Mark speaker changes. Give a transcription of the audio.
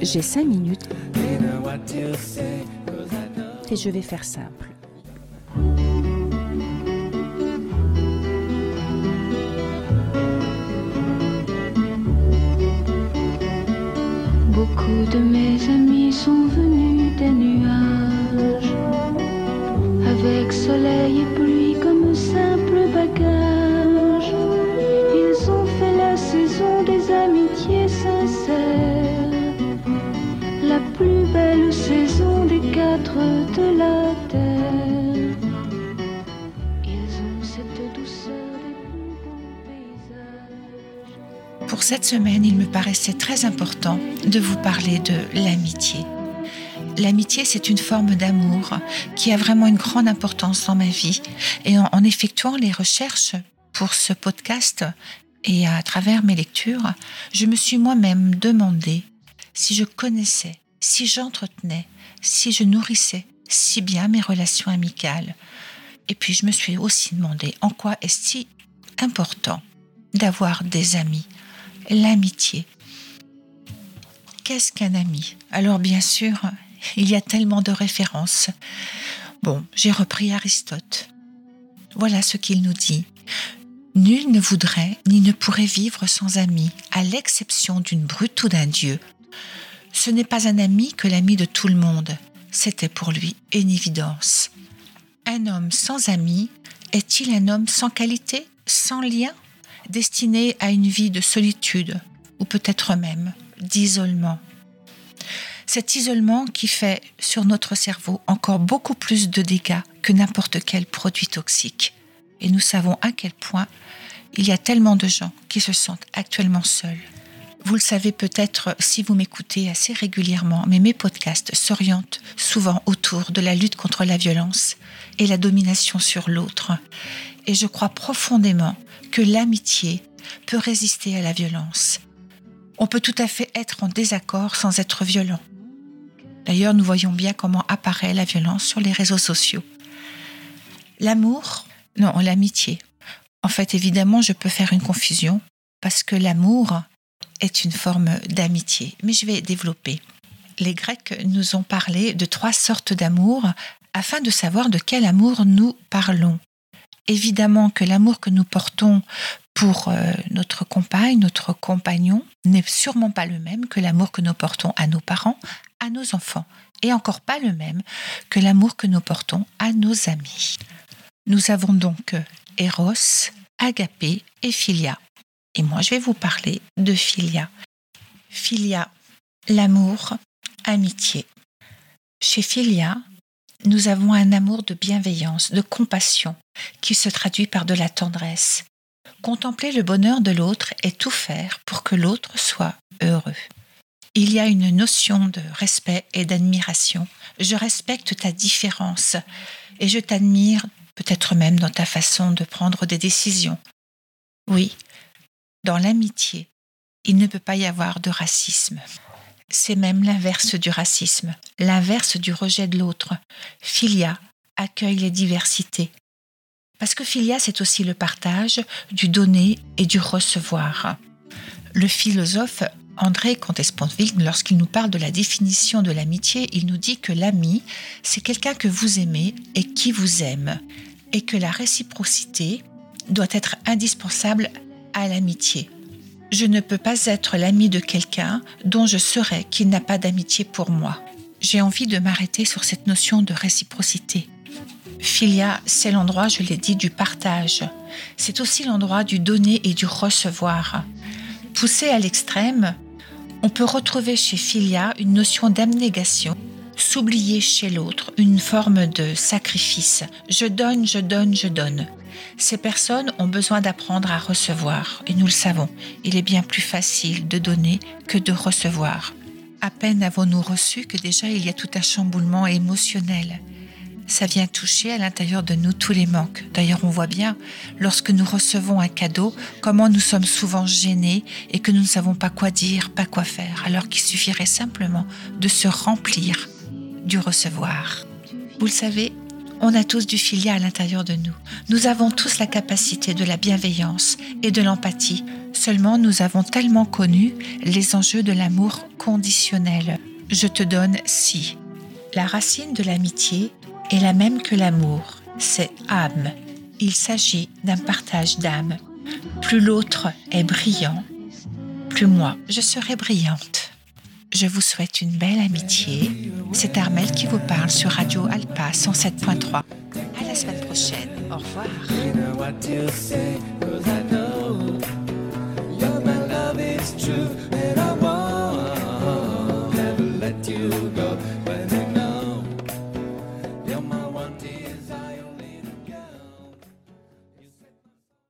Speaker 1: J'ai cinq minutes et je vais faire simple.
Speaker 2: Beaucoup de mes amis sont venus des nuages, de la terre. Ont cette douceur.
Speaker 3: Pour cette semaine, il me paraissait très important de vous parler de l'amitié. L'amitié, c'est une forme d'amour qui a vraiment une grande importance dans ma vie. Et en effectuant les recherches pour ce podcast et à travers mes lectures, je me suis moi-même demandé si je connaissais, si j'entretenais, si je nourrissais si bien mes relations amicales. Et puis je me suis aussi demandé en quoi est-ce si important d'avoir des amis, l'amitié. Qu'est-ce qu'un ami? Alors bien sûr, il y a tellement de références. Bon, j'ai repris Aristote. Voilà ce qu'il nous dit. Nul ne voudrait ni ne pourrait vivre sans ami, à l'exception d'une brute ou d'un dieu. Ce n'est pas un ami que l'ami de tout le monde. C'était pour lui une évidence. Un homme sans ami est-il un homme sans qualité, sans lien, destiné à une vie de solitude, ou peut-être même d'isolement? Cet isolement qui fait sur notre cerveau encore beaucoup plus de dégâts que n'importe quel produit toxique. Et nous savons à quel point il y a tellement de gens qui se sentent actuellement seuls. Vous le savez peut-être si vous m'écoutez assez régulièrement, mais mes podcasts s'orientent souvent autour de la lutte contre la violence et la domination sur l'autre. Et je crois profondément que l'amitié peut résister à la violence. On peut tout à fait être en désaccord sans être violent. D'ailleurs, nous voyons bien comment apparaît la violence sur les réseaux sociaux. L'amour, non, l'amitié. En fait, évidemment, je peux faire une confusion parce que l'amour est une forme d'amitié, mais je vais développer. Les Grecs nous ont parlé de trois sortes d'amour afin de savoir de quel amour nous parlons. Évidemment que l'amour que nous portons pour euh, notre compagne, notre compagnon, n'est sûrement pas le même que l'amour que nous portons à nos parents, à nos enfants, et encore pas le même que l'amour que nous portons à nos amis. Nous avons donc Eros, Agapé et Philia. Et moi, je vais vous parler de Philia. Philia, l'amour, amitié. Chez Philia, nous avons un amour de bienveillance, de compassion, qui se traduit par de la tendresse. Contempler le bonheur de l'autre et tout faire pour que l'autre soit heureux. Il y a une notion de respect et d'admiration. Je respecte ta différence et je t'admire peut-être même dans ta façon de prendre des décisions. Oui, dans l'amitié, il ne peut pas y avoir de racisme. C'est même l'inverse du racisme, l'inverse du rejet de l'autre. Philia accueille les diversités. Parce que Philia, c'est aussi le partage du donner et du recevoir. Le philosophe André Comte-Sponville, lorsqu'il nous parle de la définition de l'amitié, il nous dit que l'ami, c'est quelqu'un que vous aimez et qui vous aime, et que la réciprocité doit être indispensable à l'amitié. Je ne peux pas être l'ami de quelqu'un dont je saurais qu'il n'a pas d'amitié pour moi. J'ai envie de m'arrêter sur cette notion de réciprocité. Philia, c'est l'endroit, je l'ai dit, du partage. C'est aussi l'endroit du donner et du recevoir. Poussé à l'extrême, on peut retrouver chez Philia une notion d'abnégation, s'oublier chez l'autre, une forme de sacrifice. Je donne, je donne, je donne. Ces personnes ont besoin d'apprendre à recevoir, et nous le savons, il est bien plus facile de donner que de recevoir. À peine avons-nous reçu que déjà il y a tout un chamboulement émotionnel. Ça vient toucher à l'intérieur de nous tous les manques. D'ailleurs, on voit bien, lorsque nous recevons un cadeau, comment nous sommes souvent gênés et que nous ne savons pas quoi dire, pas quoi faire, alors qu'il suffirait simplement de se remplir du recevoir. Vous le savez, On a tous du filia à l'intérieur de nous. Nous avons tous la capacité de la bienveillance et de l'empathie. Seulement, nous avons tellement connu les enjeux de l'amour conditionnel. Je te donne si. La racine de l'amitié est la même que l'amour. C'est âme. Il s'agit d'un partage d'âme. Plus l'autre est brillant, plus moi je serai brillante. Je vous souhaite une belle amitié. C'est Armel qui vous parle sur Radio Alpa 107.3. À la semaine prochaine. Au revoir.